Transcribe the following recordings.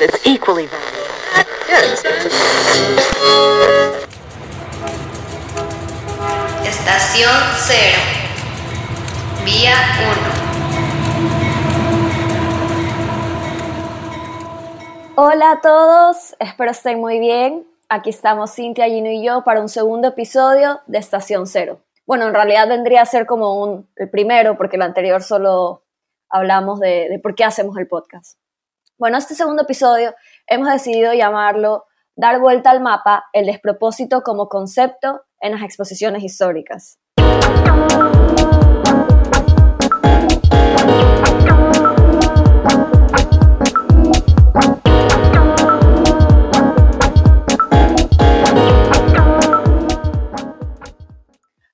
It's equally valuable. Estación 0. Vía 1. Hola a todos, espero estén muy bien. Aquí estamos Cintia, Gino y yo para un segundo episodio de Estación Cero. Bueno, en realidad vendría a ser como un, el primero, porque el anterior solo hablamos de por qué hacemos el podcast. Bueno, este segundo episodio hemos decidido llamarlo Dar vuelta al mapa, el despropósito como concepto en las exposiciones históricas.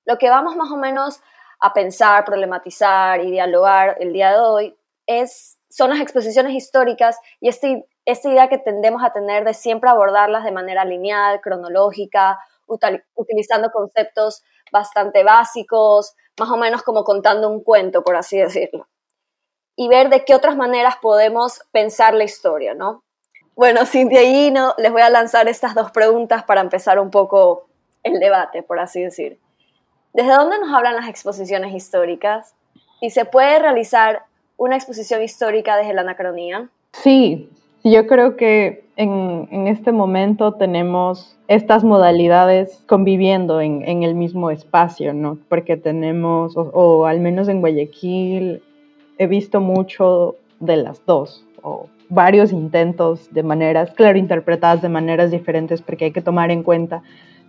Lo que vamos más o menos a pensar, problematizar y dialogar el día de hoy es, son las exposiciones históricas y este, esta idea que tendemos a tener de siempre abordarlas de manera lineal, cronológica, utilizando conceptos bastante básicos, más o menos como contando un cuento, por así decirlo. Y ver de qué otras maneras podemos pensar la historia, ¿no? Bueno, Cintia y Gino, les voy a lanzar estas dos preguntas para empezar un poco el debate, por así decir. ¿Desde dónde nos hablan las exposiciones históricas? ¿Y se puede realizar una exposición histórica desde la anacronía? Sí, yo creo que en, en este momento tenemos estas modalidades conviviendo en, en, el mismo espacio, ¿no? Porque tenemos, o, o, al menos en Guayaquil, he visto mucho de las dos, o varios intentos de maneras, claro, interpretadas de maneras diferentes, porque hay que tomar en cuenta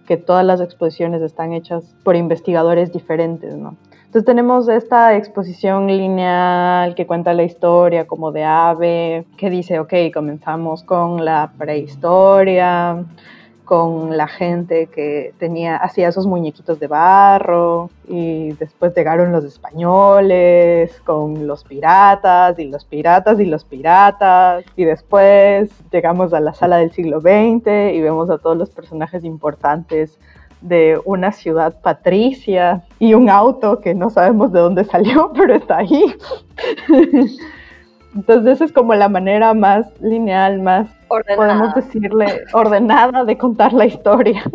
que todas las exposiciones están hechas por investigadores diferentes, ¿no? Entonces tenemos esta exposición lineal que cuenta la historia como de ave, que dice, ok, comenzamos con la prehistoria, con la gente que tenía, hacía esos muñequitos de barro y después llegaron los españoles con los piratas y los piratas y los piratas y después llegamos a la sala del siglo XX y vemos a todos los personajes importantes de una ciudad patricia y un auto que no sabemos de dónde salió, pero está ahí. Entonces esa es como la manera más lineal, más, ordenada. podemos decirle, ordenada de contar la historia.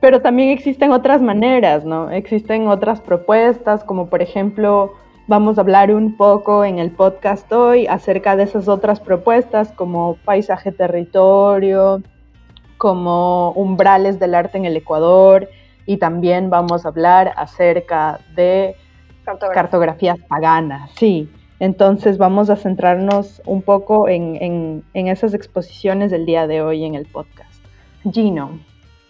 Pero también existen otras maneras, ¿no? Existen otras propuestas, como por ejemplo, vamos a hablar un poco en el podcast hoy acerca de esas otras propuestas como paisaje territorio, como umbrales del arte en el Ecuador y también vamos a hablar acerca de Cartografía. cartografías paganas, sí. Entonces vamos a centrarnos un poco en, en, en, esas exposiciones del día de hoy en el podcast. Gino,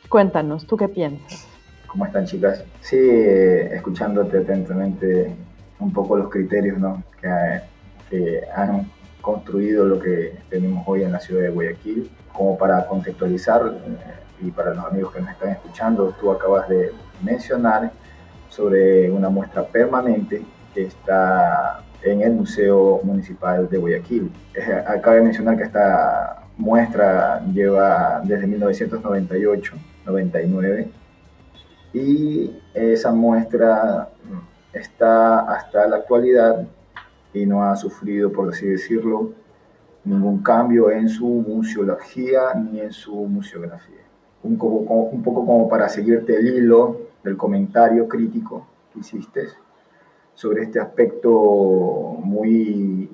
cuéntanos, ¿tú qué piensas? ¿Cómo están chicas? Sí, escuchándote atentamente un poco los criterios ¿no? que, que han construido lo que tenemos hoy en la ciudad de Guayaquil. Como para contextualizar eh, y para los amigos que nos están escuchando, tú acabas de mencionar sobre una muestra permanente que está en el Museo Municipal de Guayaquil. Acaba de mencionar que esta muestra lleva desde 1998-99 y esa muestra está hasta la actualidad y no ha sufrido, por así decirlo, ningún cambio en su museología ni en su museografía. Un poco, un poco como para seguirte el hilo del comentario crítico que hiciste sobre este aspecto muy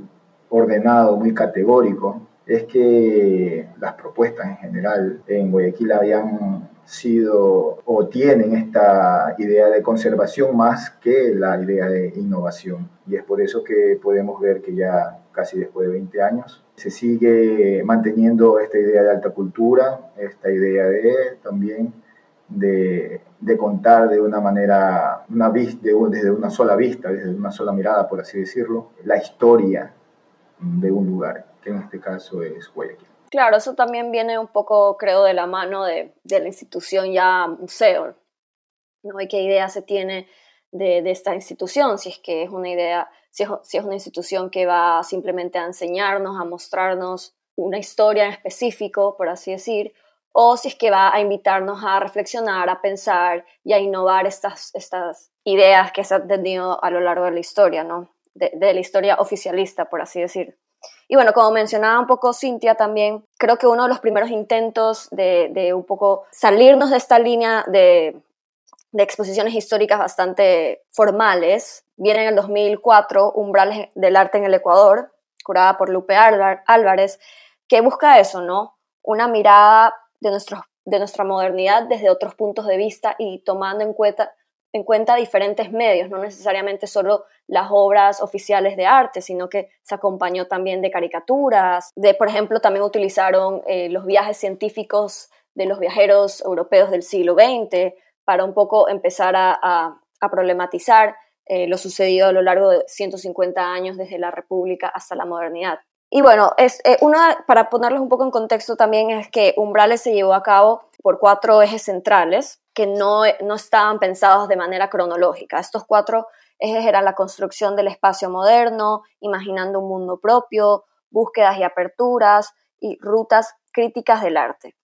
ordenado, muy categórico, es que las propuestas en general en Guayaquil habían sido o tienen esta idea de conservación más que la idea de innovación. Y es por eso que podemos ver que ya casi después de 20 años se sigue manteniendo esta idea de alta cultura, esta idea de también de, contar de una manera, una de, desde una sola vista, desde una sola mirada, por así decirlo, la historia de un lugar, que en este caso es Guayaquil. Claro, eso también viene un poco, creo, de la mano de, de la institución ya museo, ¿no? Y qué idea se tiene de, de, esta institución, si es que es una idea, si es, si es una institución que va simplemente a enseñarnos, a mostrarnos una historia en específico, por así decir, o si es que va a invitarnos a reflexionar, a pensar y a innovar estas, estas ideas que se han tenido a lo largo de la historia, ¿no? de, la historia oficialista, por así decir. Y bueno, como mencionaba un poco Cintia también, creo que uno de los primeros intentos de, de un poco salirnos de esta línea de, de, exposiciones históricas bastante formales viene en el 2004, Umbrales del Arte en el Ecuador, curada por Lupe Álvarez, que busca eso, ¿no? Una mirada de, nuestros, de nuestra modernidad desde otros puntos de vista y tomando en cuenta, en cuenta diferentes medios, no necesariamente solo las obras oficiales de arte, sino que se acompañó también de caricaturas, de, por ejemplo, también utilizaron eh, los viajes científicos de los viajeros europeos del siglo XX para un poco empezar a, problematizar eh, lo sucedido a lo largo de 150 años desde la República hasta la modernidad. Y bueno, es, eh, una, para ponerlos un poco en contexto también es que Umbrales se llevó a cabo por cuatro ejes centrales que no, no estaban pensados de manera cronológica. Estos cuatro ejes eran la construcción del espacio moderno, imaginando un mundo propio, búsquedas y aperturas y rutas críticas del arte.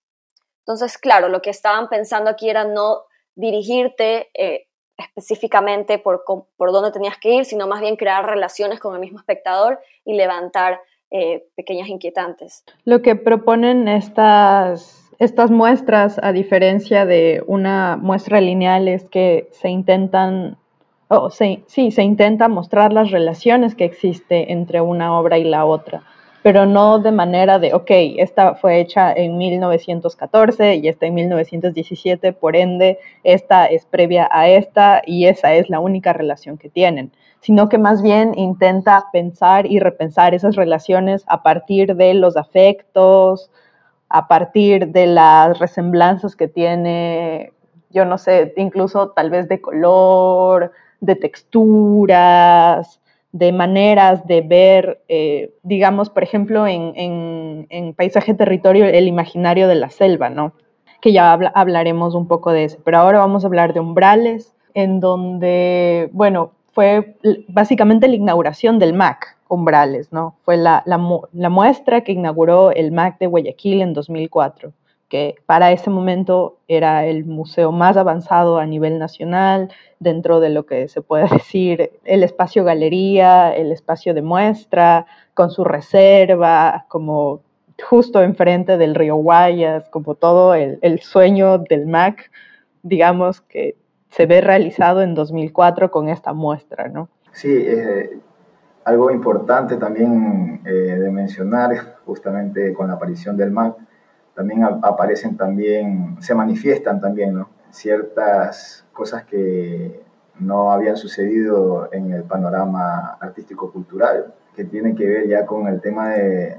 Entonces, claro, lo que estaban pensando aquí era no dirigirte eh, específicamente por, por dónde tenías que ir, sino más bien crear relaciones con el mismo espectador y levantar eh, pequeñas inquietantes. Lo que proponen estas estas muestras, a diferencia de una muestra lineal, es que se intentan, oh, sí, se intenta mostrar las relaciones que existe entre una obra y la otra, pero no de manera de, ok, esta fue hecha en 1914 y esta en 1917, por ende, esta es previa a esta y esa es la única relación que tienen sino que más bien intenta pensar y repensar esas relaciones a partir de los afectos, a partir de las resemblanzas que tiene, yo no sé, incluso tal vez de color, de texturas, de maneras de ver, eh, digamos, por ejemplo, en, en, Paisaje Territorio, el imaginario de la selva, ¿no? Que ya hablaremos un poco de eso. Pero ahora vamos a hablar de umbrales, en donde, bueno, fue básicamente la inauguración del MAC, umbrales, ¿no? Fue la, muestra que inauguró el MAC de Guayaquil en 2004, que para ese momento era el museo más avanzado a nivel nacional, dentro de lo que se puede decir el espacio galería, el espacio de muestra, con su reserva, como justo enfrente del río Guayas, como todo el, sueño del MAC, digamos que se ve realizado en 2004 con esta muestra, ¿no? Sí, eh, algo importante también eh, de mencionar, justamente con la aparición del MAC, también aparecen también, se manifiestan también ciertas cosas que no habían sucedido en el panorama artístico-cultural, que tienen que ver ya con el tema de,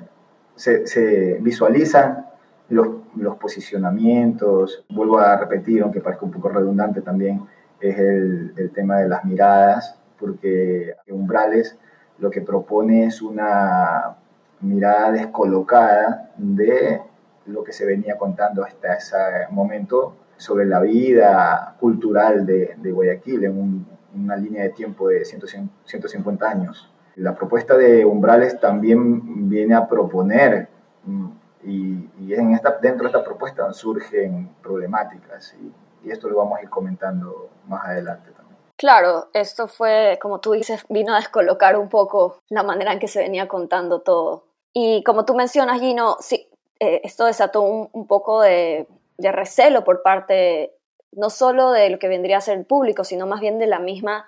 se, visualizan los, los, posicionamientos, vuelvo a repetir, aunque parezca un poco redundante también, es el, el tema de las miradas, porque umbrales lo que propone es una mirada descolocada de lo que se venía contando hasta ese momento sobre la vida cultural de, Guayaquil en una línea de tiempo de 150 años. La propuesta de Umbrales también viene a proponer, mm, y, en esta, dentro de esta propuesta surgen problemáticas, y, y esto lo vamos a ir comentando más adelante también. Claro, esto fue, como tú dices, vino a descolocar un poco la manera en que se venía contando todo. Y como tú mencionas, Gino, sí, eh, esto desató un, poco de, recelo por parte no solo de lo que vendría a ser el público, sino más bien de la misma,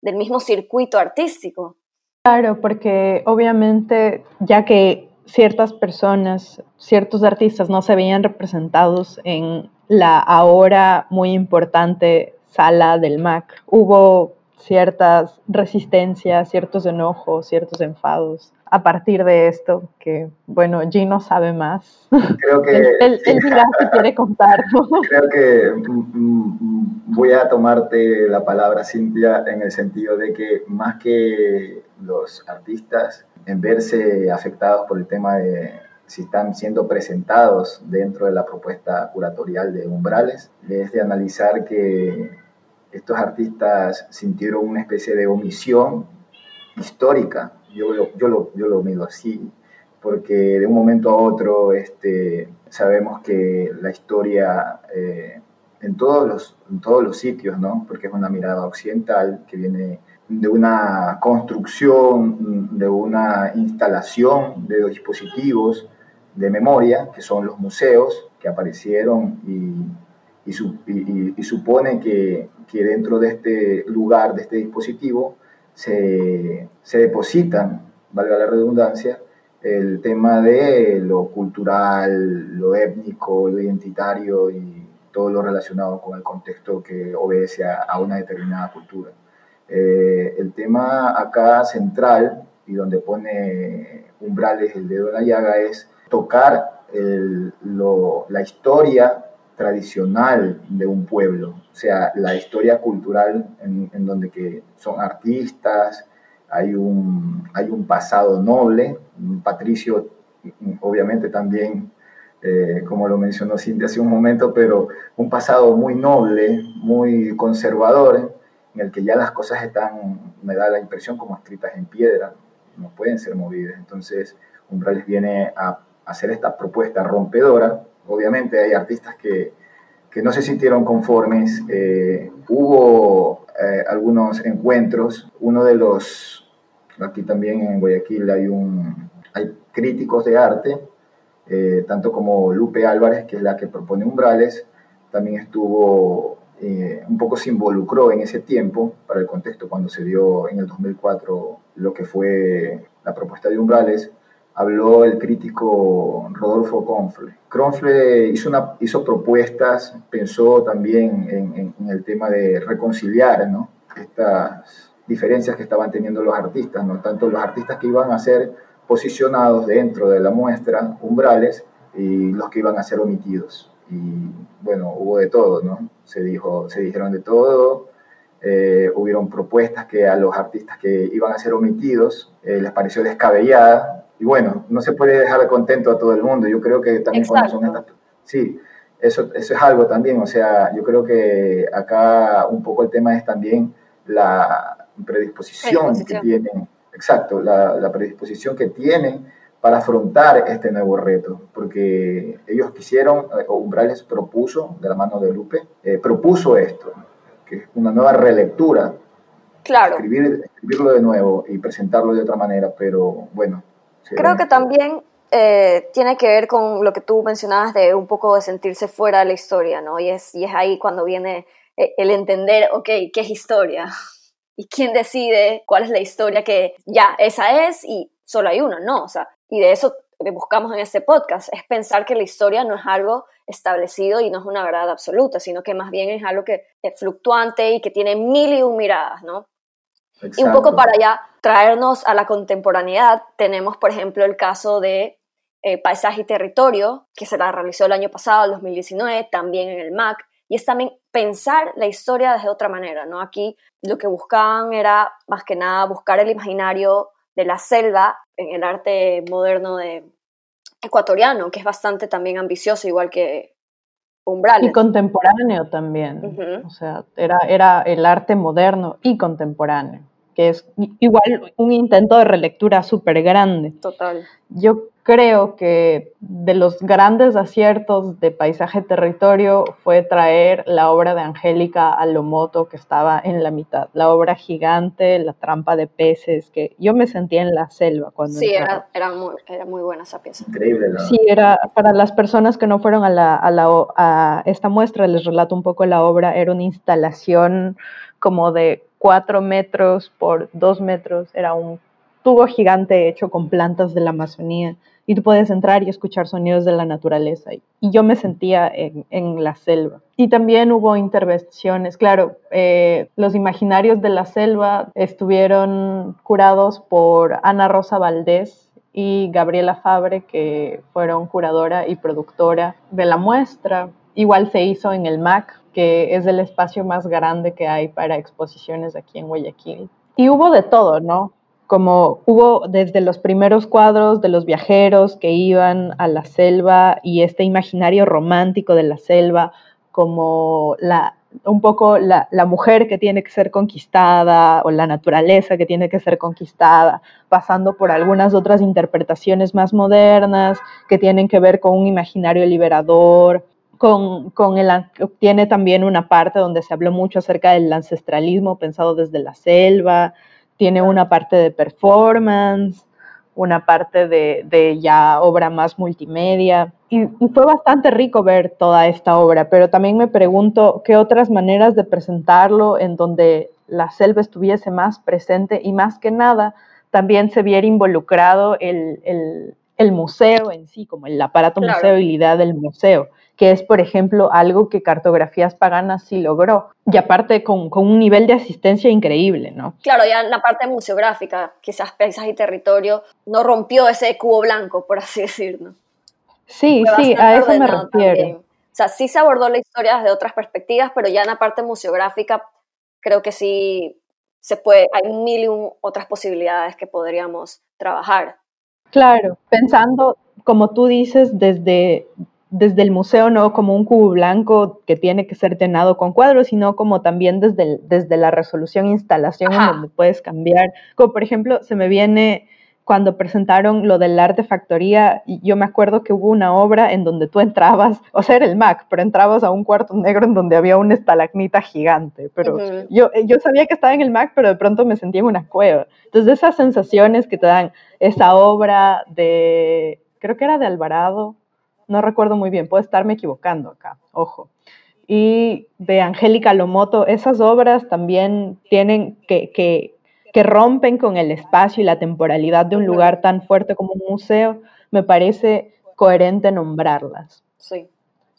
del mismo circuito artístico. Claro, porque obviamente ya que ciertas personas, ciertos artistas no se veían representados en la ahora muy importante sala del MAC. Hubo ciertas resistencias, ciertos enojos, ciertos enfados a partir de esto, que bueno, Gino sabe más. Creo que... él, dirá si quiere contar. Creo que mm, mm, voy a tomarte la palabra, Cintia, en el sentido de que más que los artistas en verse afectados por el tema de si están siendo presentados dentro de la propuesta curatorial de Umbrales, es de analizar que estos artistas sintieron una especie de omisión histórica, yo lo, yo lo, yo lo mido así, porque de un momento a otro este, sabemos que la historia eh, en, todos los, en todos los sitios, ¿no? porque es una mirada occidental que viene de una construcción, de una instalación de dispositivos de memoria, que son los museos que aparecieron y, y, supone que, que, dentro de este lugar, de este dispositivo, se, se depositan, valga la redundancia, el tema de lo cultural, lo étnico, lo identitario y todo lo relacionado con el contexto que obedece a, una determinada cultura. Eh, el tema acá central y donde pone umbrales el dedo en la llaga es tocar la historia tradicional de un pueblo, sea, la historia cultural en, donde que son artistas, hay un, hay un pasado noble, patricio obviamente también, eh, como lo mencionó Cintia hace un momento, pero un pasado muy noble, muy conservador, en el que ya las cosas están, me da la impresión, como escritas en piedra, no pueden ser movidas. Entonces, Umbrales viene a hacer esta propuesta rompedora. Obviamente hay artistas que, que no se sintieron conformes. Eh, hubo eh, algunos encuentros. Uno de los Aquí también en Guayaquil hay, un, hay críticos de arte, eh, tanto como Lupe Álvarez, que es la que propone Umbrales, también estuvo, eh, un poco se involucró en ese tiempo, para el contexto, cuando se dio en el 2004 lo que fue la propuesta de Umbrales, habló el crítico Rodolfo Confle. Confle hizo, una, hizo propuestas, pensó también en, en el tema de reconciliar ¿no? estas diferencias que estaban teniendo los artistas, ¿no? tanto los artistas que iban a ser posicionados dentro de la muestra, umbrales, y los que iban a ser omitidos. Y bueno, hubo de todo, ¿no? Se, dijo, se dijeron de todo, eh, hubieron propuestas que a los artistas que iban a ser omitidos eh, les pareció descabellada, y bueno, no se puede dejar contento a todo el mundo, yo creo que también cuando son estas... Sí, eso, eso es algo también, o sea, yo creo que acá un poco el tema es también la, predisposición, que tienen, exacto, la, predisposición que tienen para afrontar este nuevo reto, porque ellos quisieron, eh, o Umbrales propuso, de la mano de Lupe, eh, propuso esto, que es una nueva relectura, claro. Escribir, escribirlo de nuevo y presentarlo de otra manera, pero bueno. Creo que también eh, tiene que ver con lo que tú mencionabas de un poco de sentirse fuera de la historia, ¿no? Y es, y es ahí cuando viene el entender, ok, ¿qué es historia? y quién decide cuál es la historia que ya esa es y solo hay uno, no, o sea, y de eso buscamos en este podcast, es pensar que la historia no es algo establecido y no es una verdad absoluta, sino que más bien es algo que es fluctuante y que tiene mil y un miradas, ¿no? Y un poco para ya traernos a la contemporaneidad, tenemos, por ejemplo, el caso de eh, Paisaje y Territorio, que se la realizó el año pasado, el 2019, también en el MAC, y es también pensar la historia desde otra manera, ¿no? Aquí lo que buscaban era más que nada buscar el imaginario de la selva en el arte moderno de ecuatoriano, que es bastante también ambicioso, igual que Umbrales. Y contemporáneo también. O sea, era, era el arte moderno y contemporáneo, que es igual un intento de relectura súper grande. Total. Yo creo que de los grandes aciertos de Paisaje Territorio fue traer la obra de Angélica Alomoto que estaba en la mitad, la obra gigante, la trampa de peces, que yo me sentía en la selva cuando... Sí, era, era, muy, era muy buena esa pieza. Increíble, ¿no? Sí, era para las personas que no fueron a, la, a, la, a esta muestra, les relato un poco la obra, era una instalación como de cuatro metros por dos metros, era un tubo gigante hecho con plantas de la Amazonía y tú puedes entrar y escuchar sonidos de la naturaleza. Y yo me sentía en, la selva. Y también hubo intervenciones, claro, eh, los imaginarios de la selva estuvieron curados por Ana Rosa Valdés y Gabriela Fabre, que fueron curadora y productora de la muestra. Igual se hizo en el MAC, que es el espacio más grande que hay para exposiciones aquí en Guayaquil. Y hubo de todo, ¿no? como hubo desde los primeros cuadros de los viajeros que iban a la selva y este imaginario romántico de la selva, como la, un poco la, mujer que tiene que ser conquistada o la naturaleza que tiene que ser conquistada, pasando por algunas otras interpretaciones más modernas que tienen que ver con un imaginario liberador, con, con el, tiene también una parte donde se habló mucho acerca del ancestralismo pensado desde la selva, tiene una parte de performance, una parte de, de ya obra más multimedia. Y, y, fue bastante rico ver toda esta obra, pero también me pregunto qué otras maneras de presentarlo en donde la selva estuviese más presente y más que nada también se viera involucrado el, el, el museo en sí, como el aparato Claro. museohabilidad del museo, que es, por ejemplo, algo que Cartografías Paganas sí logró, y aparte con, con un nivel de asistencia increíble, ¿no? Claro, ya en la parte museográfica, quizás paisaje y territorio, no rompió ese cubo blanco, por así decirlo. Sí, sí, a eso me refiero. también. O sea, sí se abordó la historia desde otras perspectivas, pero ya en la parte museográfica creo que sí se puede, hay mil y un otras posibilidades que podríamos trabajar. Claro, pensando, como tú dices, desde, desde el museo, no como un cubo blanco que tiene que ser llenado con cuadros, sino como también desde, el- desde la resolución instalación en Ajá. donde puedes cambiar. Como por ejemplo, se me viene cuando presentaron lo del arte factoría, y yo me acuerdo que hubo una obra en donde tú entrabas, o sea, era el Mac, pero entrabas a un cuarto negro en donde había una estalagmita gigante, pero Ujú. yo, eh, yo sabía que estaba en el Mac, pero de pronto me sentía en una cueva. Entonces esas sensaciones que te dan esa obra de, creo que era de Alvarado, no recuerdo muy bien, puedo estarme equivocando acá, ojo. Y de Angélica Lomoto, esas obras también tienen que, que, que rompen con el espacio y la temporalidad de un lugar tan fuerte como un museo, me parece coherente nombrarlas. Sí.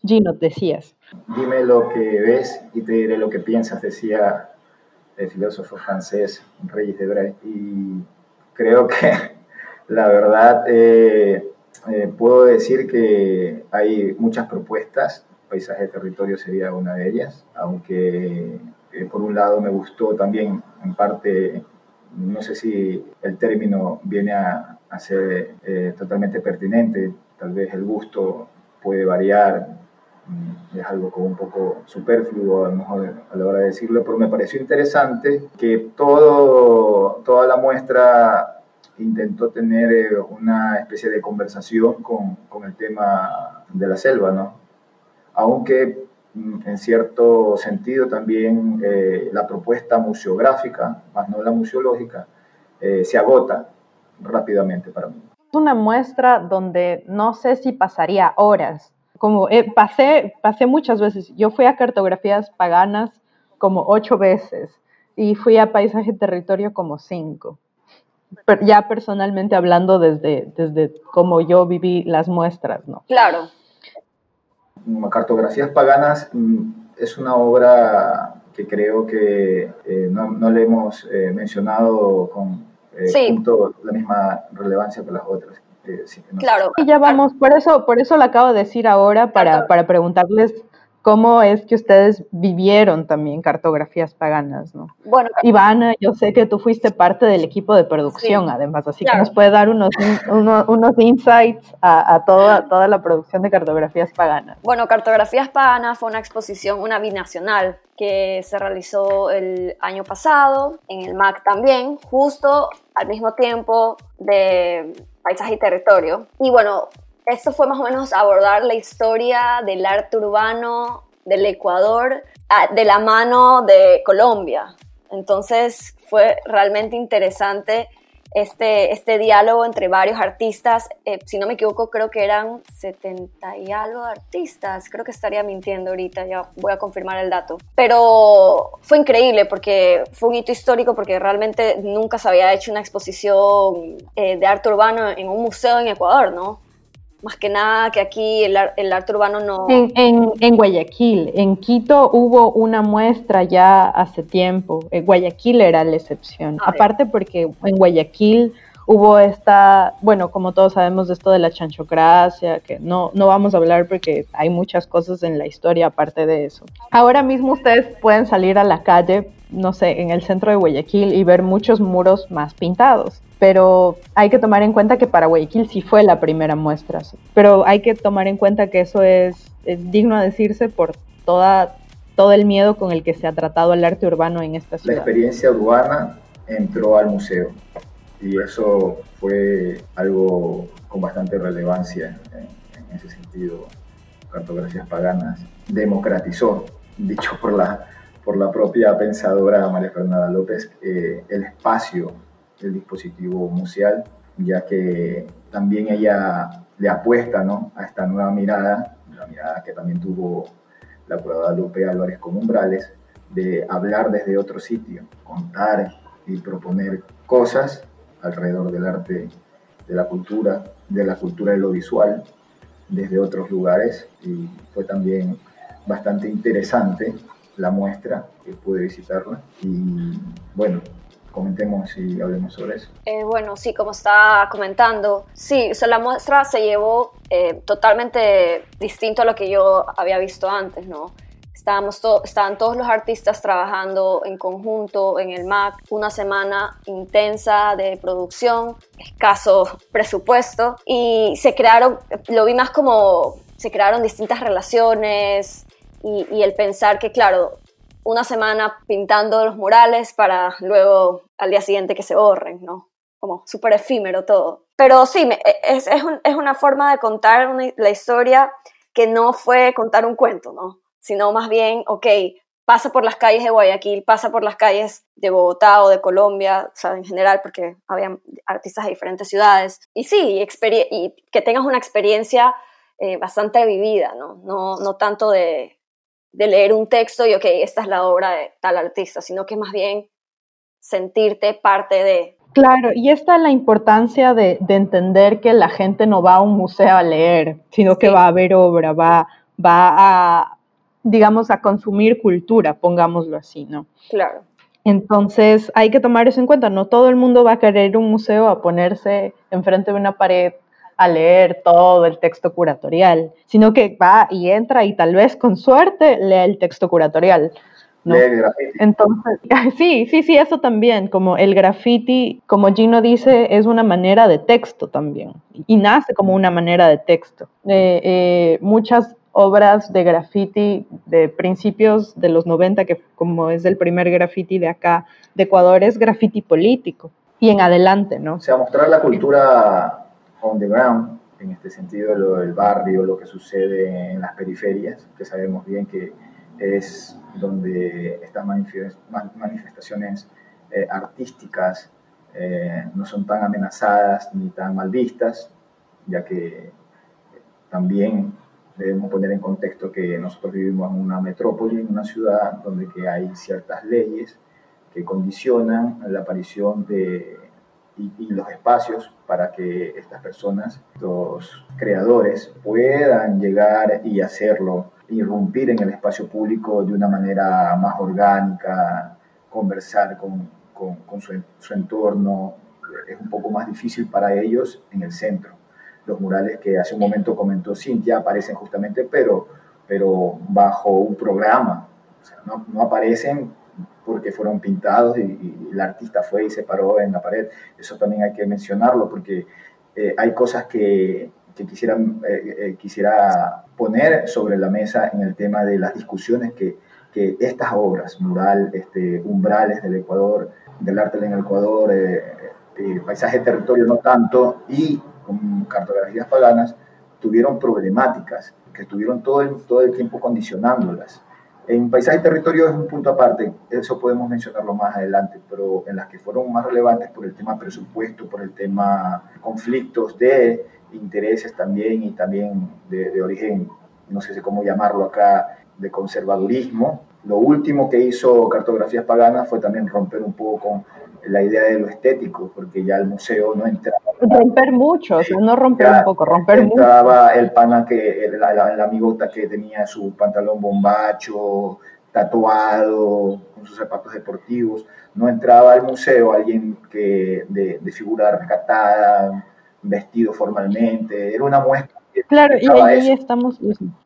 Gino, decías. Dime lo que ves y te diré lo que piensas, decía el filósofo francés Reyes de Bray. Y creo que la verdad eh, eh, puedo decir que hay muchas propuestas. Paisaje de territorio sería una de ellas, aunque eh, por un lado me gustó también en parte, no sé si el término viene a, ser eh, totalmente pertinente, tal vez el gusto puede variar, mm, es algo como un poco superfluo a lo mejor a la hora de decirlo, pero me pareció interesante que todo, toda la muestra intentó tener eh, una especie de conversación con, con el tema de la selva, ¿no? Aunque mm, en cierto sentido también eh, la propuesta museográfica, más no la museológica, eh, se agota rápidamente para mí. Es una muestra donde no sé si pasaría horas. Como eh, pasé, pasé muchas veces. Yo fui a cartografías paganas como ocho veces y fui a paisaje territorio como cinco. Ya personalmente hablando desde, desde cómo yo viví las muestras, ¿no? Claro. Cartografías Paganas mm, es una obra que creo que eh, no, no le hemos eh, mencionado con eh, Sí. punto la misma relevancia que las otras. Eh, sí, no sé. Claro. Y ya vamos, por eso, por eso lo acabo de decir ahora, para, para preguntarles cómo es que ustedes vivieron también cartografías paganas, ¿no? Bueno, Ivana, yo sé que tú fuiste parte del equipo de producción, Sí, además, así claro. que nos puede dar unos, in- uno- unos insights a, a toda, toda la producción de cartografías paganas. Bueno, Cartografías Paganas fue una exposición, una binacional, que se realizó el año pasado, en el MAC también, justo al mismo tiempo de Paisaje y Territorio. Y bueno, esto fue más o menos abordar la historia del arte urbano del Ecuador ah, de la mano de Colombia. Entonces fue realmente interesante este, este diálogo entre varios artistas. Eh, si no me equivoco, creo que eran 70 y algo artistas. Creo que estaría mintiendo ahorita, ya voy a confirmar el dato. Pero fue increíble porque fue un hito histórico porque realmente nunca se había hecho una exposición eh, de arte urbano en un museo en Ecuador, ¿no? Más que nada que aquí el, el arte urbano no... En, en, en Guayaquil, en Quito hubo una muestra ya hace tiempo. Eh, Guayaquil era la excepción. Ah, Aparte porque en Guayaquil hubo esta, bueno, como todos sabemos de esto de la chanchocracia, que no, no vamos a hablar porque hay muchas cosas en la historia aparte de eso. Ahora mismo ustedes pueden salir a la calle, no sé, en el centro de Guayaquil y ver muchos muros más pintados. Pero hay que tomar en cuenta que para Guayaquil sí fue la primera muestra. Pero hay que tomar en cuenta que eso es, es digno de decirse por toda, todo el miedo con el que se ha tratado el arte urbano en esta La ciudad. experiencia urbana entró al museo y eso fue algo con bastante relevancia en, en ese sentido. Cartografías Paganas democratizó, dicho por la, por la propia pensadora María Fernanda López, eh, el espacio del dispositivo museal, ya que también ella le apuesta ¿no? a esta nueva mirada, la mirada que también tuvo la curadora Lupe Álvarez con Umbrales, de hablar desde otro sitio, contar y proponer cosas alrededor del arte, de la cultura, de la cultura de lo visual, desde otros lugares. Y fue también bastante interesante la muestra, que pude visitarla. Y bueno, comentemos y hablemos sobre eso. Eh, bueno, sí, como estaba comentando, sí, o la muestra se llevó eh, totalmente distinto a lo que yo había visto antes, ¿no? Estábamos estaban todos los artistas trabajando en conjunto en el MAC, una semana intensa de producción, escaso presupuesto, y se crearon, lo vi más como, se crearon distintas relaciones y el pensar que, claro, una semana pintando los murales para luego al día siguiente que se borren, ¿no? Como súper efímero todo. Pero sí, es, es, un, es, una forma de contar la historia que no fue contar un cuento, ¿no? sino más bien, ok, pasa por las calles de Guayaquil, pasa por las calles de Bogotá o de Colombia, o en general, porque había artistas de diferentes ciudades. Y sí, y que tengas una experiencia eh, bastante vivida, ¿no? No, no tanto de, de, leer un texto y, ok, esta es la obra de tal artista, sino que más bien sentirte parte de... Claro, y esta es la importancia de, de entender que la gente no va a un museo a leer, sino que va a ver obra, va, va a digamos, a consumir cultura, pongámoslo así, ¿no? Claro. Entonces hay que tomar eso en cuenta, no todo el mundo va a querer un museo a ponerse enfrente de una pared a leer todo el texto curatorial, sino que va y entra y tal vez con suerte lee el texto curatorial. ¿no? Entonces, sí, sí, sí, eso también, como el graffiti, como Gino dice, es una manera de texto también, y nace como una manera de texto. Eh, eh, muchas obras de graffiti de principios de los 90, que como es el primer graffiti de acá, de Ecuador, es graffiti político y en adelante, ¿no? O sea, mostrar la cultura on the ground, en este sentido, lo del barrio, lo que sucede en las periferias, que sabemos bien que es donde estas manifestaciones eh, artísticas eh, no son tan amenazadas ni tan mal vistas, ya que también debemos poner en contexto que nosotros vivimos en una metrópoli, en una ciudad donde que hay ciertas leyes que condicionan la aparición de y, los espacios para que estas personas, los creadores, puedan llegar y hacerlo, irrumpir en el espacio público de una manera más orgánica, conversar con, con, con su, su entorno. Es un poco más difícil para ellos en el centro los murales que hace un momento comentó Cintia aparecen justamente, pero, pero bajo un programa. O sea, no, no, aparecen porque fueron pintados y, el artista fue y se paró en la pared. Eso también hay que mencionarlo porque eh, hay cosas que, que quisiera, eh, eh, quisiera poner sobre la mesa en el tema de las discusiones que, que estas obras, mural, este, umbrales del Ecuador, del arte en el Ecuador, paisaje territorio no tanto, y con cartografías paganas, tuvieron problemáticas que estuvieron todo el, todo el tiempo condicionándolas. En paisaje y territorio es un punto aparte, eso podemos mencionarlo más adelante, pero en las que fueron más relevantes por el tema presupuesto, por el tema conflictos de intereses también y también de, de origen, no sé cómo llamarlo acá, de conservadurismo. Lo último que hizo Cartografías Paganas fue también romper un poco con la idea de lo estético, porque ya el museo no entraba. Romper mucho, o sea, no romper un poco, romper entraba el pana que, el, el, amigo que tenía su pantalón bombacho, tatuado, con sus zapatos deportivos. No entraba al museo alguien que de, de figura rescatada, vestido formalmente. Era una muestra Claro, y ahí estamos,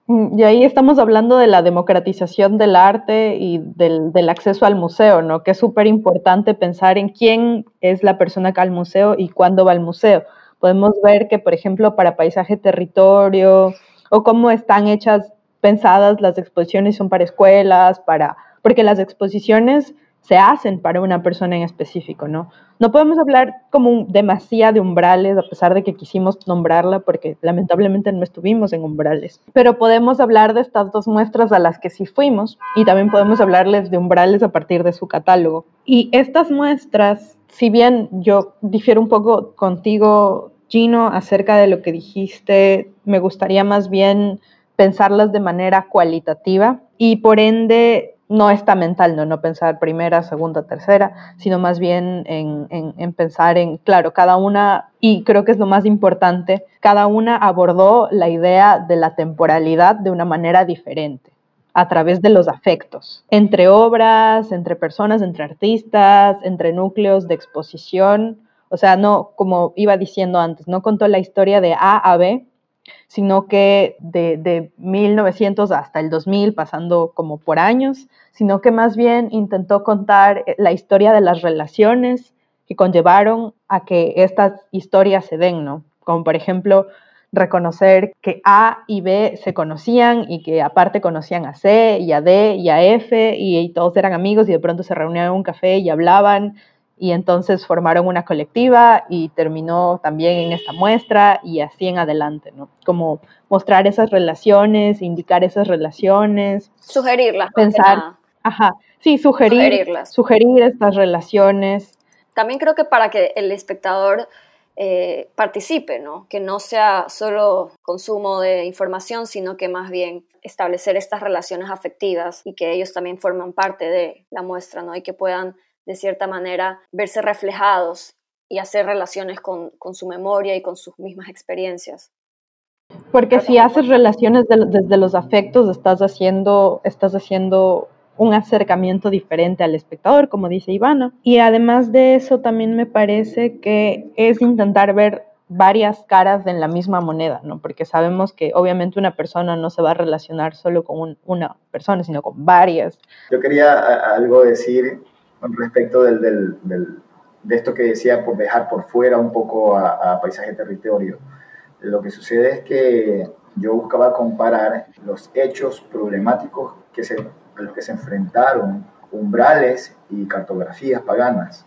y ahí estamos hablando de la democratización del arte y del, del acceso al museo, ¿no? Que es súper importante pensar en quién es la persona que va al museo y cuándo va al museo. Podemos ver que, por ejemplo, para paisaje territorio o cómo están hechas, pensadas las exposiciones son para escuelas, para, porque las exposiciones se hacen para una persona en específico, ¿no? No podemos hablar como demasiado de umbrales, a pesar de que quisimos nombrarla, porque lamentablemente no estuvimos en umbrales. Pero podemos hablar de estas dos muestras a las que sí fuimos y también podemos hablarles de umbrales a partir de su catálogo. Y estas muestras, si bien yo difiero un poco contigo, Gino, acerca de lo que dijiste, me gustaría más bien pensarlas de manera cualitativa y por ende no está mental, ¿no? no pensar primera, segunda, tercera, sino más bien en, en, pensar en, claro, cada una, y creo que es lo más importante, cada una abordó la idea de la temporalidad de una manera diferente a través de los afectos, entre obras, entre personas, entre artistas, entre núcleos de exposición. O sea, no, como iba diciendo antes, no contó la historia de A a B, sino que de, de 1900 hasta el 2000, pasando como por años, sino que más bien intentó contar eh, la historia de las relaciones que conllevaron a que estas historias se den, ¿no? Como por ejemplo, reconocer que A y B se conocían y que aparte conocían a C y a D y a F y, y todos eran amigos y de pronto se reunían en un café y hablaban y entonces formaron una colectiva y terminó también en esta muestra y así en adelante, ¿no? Como mostrar esas relaciones, indicar esas relaciones. Sugerirlas. Pensar, ajá, sí, sugerir, sugerirlas. sugerir estas relaciones. También creo que para que el espectador eh, participe, ¿no? Que no sea solo consumo de información, sino que más bien establecer estas relaciones afectivas y que ellos también forman parte de la muestra, ¿no? Y que puedan de cierta manera, verse reflejados y hacer relaciones con, su memoria y con sus mismas experiencias. Porque si haces relaciones desde los afectos, estás haciendo, estás haciendo un acercamiento diferente al espectador, como dice Ivana. Y además de eso, también me parece que es intentar ver varias caras en la misma moneda, ¿no? Porque sabemos que obviamente una persona no se va a relacionar solo con una persona, sino con varias. Yo quería algo decir respecto del, del, de esto que decía, por dejar por fuera un poco a, paisaje territorio. Lo que sucede es que yo buscaba comparar los hechos problemáticos que se, a los que se enfrentaron umbrales y cartografías paganas.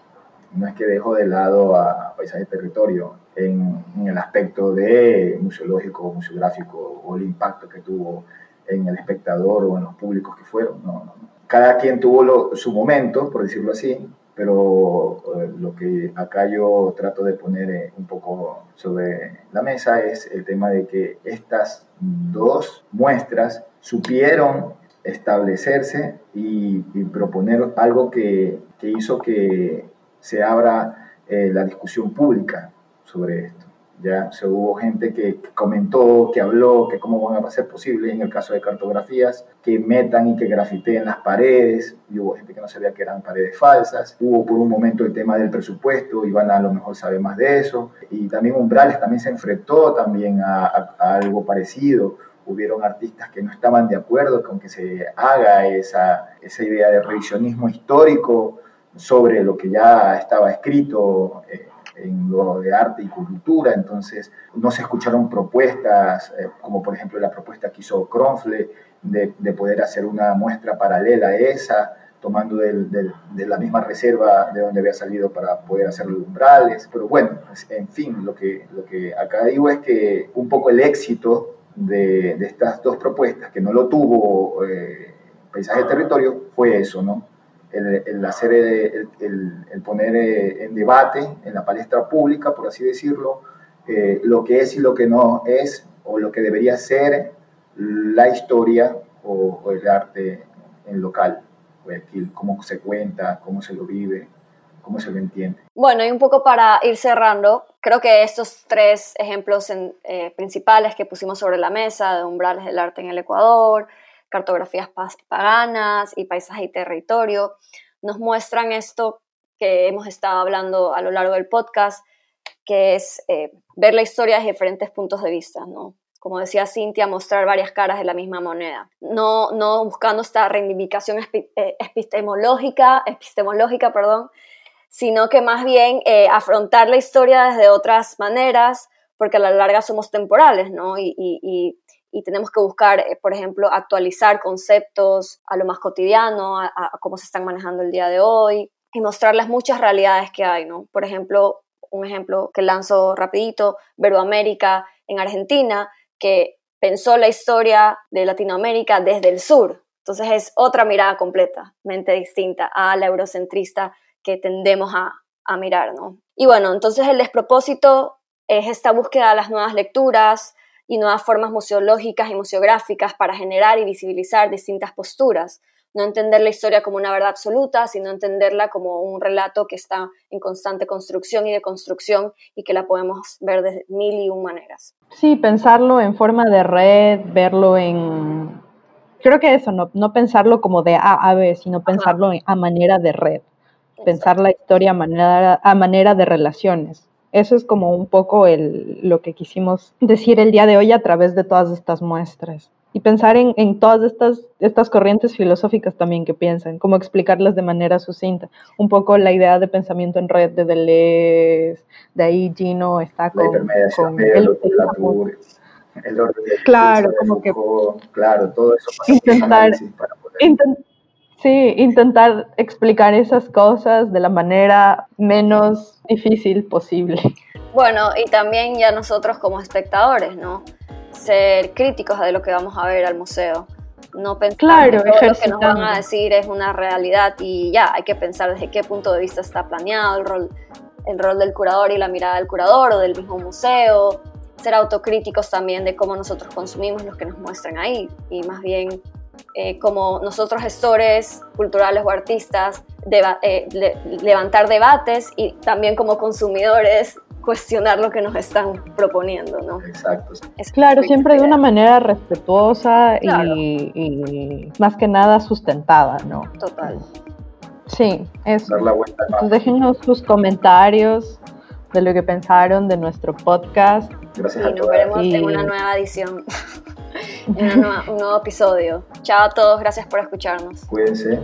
No es que dejo de lado a paisaje territorio en, en el aspecto de museológico, museográfico o el impacto que tuvo en el espectador o en los públicos que fueron. No, no, cada quien tuvo su momento, por decirlo así, pero eh, lo que acá yo trato de poner eh, un poco sobre la mesa es el tema de que estas dos muestras supieron establecerse y, proponer algo que, hizo que se abra eh, la discusión pública sobre esto. Ya se hubo gente que comentó, que habló, que cómo van a ser posible en el caso de cartografías, que metan y que grafiteen las paredes, y hubo gente que no sabía que eran paredes falsas. Hubo por un momento el tema del presupuesto, Iván a lo mejor sabe más de eso. Y también Umbrales también se enfrentó también a, algo parecido hubieron artistas que no estaban de acuerdo con que se haga esa, esa idea de revisionismo histórico sobre lo que ya estaba escrito eh, en lo de arte y cultura, entonces no se escucharon propuestas, eh, como por ejemplo la propuesta que hizo Kronfle de, de, poder hacer una muestra paralela a esa, tomando de la misma reserva de donde había salido para poder hacer los umbrales, pero bueno, en fin, lo que, lo que acá digo es que un poco el éxito de, de estas dos propuestas, que no lo tuvo eh, Paisaje Territorio, fue eso, ¿no? El, hacer, el, poner eh, en debate, en la palestra pública, por así decirlo, eh, lo que es y lo que no es, o lo que debería ser la historia o, el arte en local, cómo se cuenta, cómo se lo vive, cómo se lo entiende. Bueno, y un poco para ir cerrando, creo que estos tres ejemplos eh, principales que pusimos sobre la mesa de umbrales del arte en el Ecuador, cartografías paganas y paisaje y territorio, nos muestran esto que hemos estado hablando a lo largo del podcast, que es eh, ver la historia desde diferentes puntos de vista, ¿no? Como decía Cintia, mostrar varias caras de la misma moneda. No, no buscando esta reivindicación eh, epistemológica, epistemológica perdón, sino que más bien eh, afrontar la historia desde otras maneras, porque a la larga somos temporales, ¿no? Y, tenemos que buscar, eh, por ejemplo, actualizar conceptos a lo más cotidiano, a, cómo se están manejando el día de hoy y mostrar las muchas realidades que hay, ¿no? Por ejemplo, un ejemplo que lanzo rapidito, América en Argentina, que pensó la historia de Latinoamérica desde el sur. Entonces es otra mirada completamente distinta a la eurocentrista que tendemos a, a mirar, ¿no? Y bueno, entonces el despropósito es esta búsqueda de las nuevas lecturas y nuevas formas museológicas y museográficas para generar y visibilizar distintas posturas. No entender la historia como una verdad absoluta, sino entenderla como un relato que está en constante construcción y deconstrucción y que la podemos ver de mil y un maneras. Sí, pensarlo en forma de red, verlo en... Creo que eso, no, no pensarlo como de A a B, sino pensarlo a manera de red pensar la historia a manera, a manera de relaciones. Eso es como un poco el, lo que quisimos decir el día de hoy a través de todas estas muestras. Y pensar en, en todas estas, estas corrientes filosóficas también que piensan, cómo explicarlas de manera sucinta. Un poco la idea de pensamiento en red de Deleuze, de ahí Gino está con, con el, el, orden claro, como que claro, todo eso intentar, intentar Sí, intentar explicar esas cosas de la manera menos difícil posible. Bueno, y también ya nosotros como espectadores, ¿no? Ser críticos de lo que vamos a ver al museo. No pensar claro, que todo lo que nos van a decir es una realidad y ya, hay que pensar desde qué punto de vista está planeado el rol, el rol del curador y la mirada del curador o del mismo museo. Ser autocríticos también de cómo nosotros consumimos lo que nos muestran ahí y más bien eh, como nosotros gestores culturales o artistas, eh, levantar debates y también como consumidores cuestionar lo que nos están proponiendo, ¿no? Exacto. Es claro, siempre de una manera respetuosa y, más que nada sustentada, ¿no? Total. Sí, eso. déjenos sus comentarios de lo que pensaron de nuestro podcast. Gracias y nos veremos en una nueva edición. en un nuevo episodio. Chao a todos, gracias por escucharnos. Cuídense.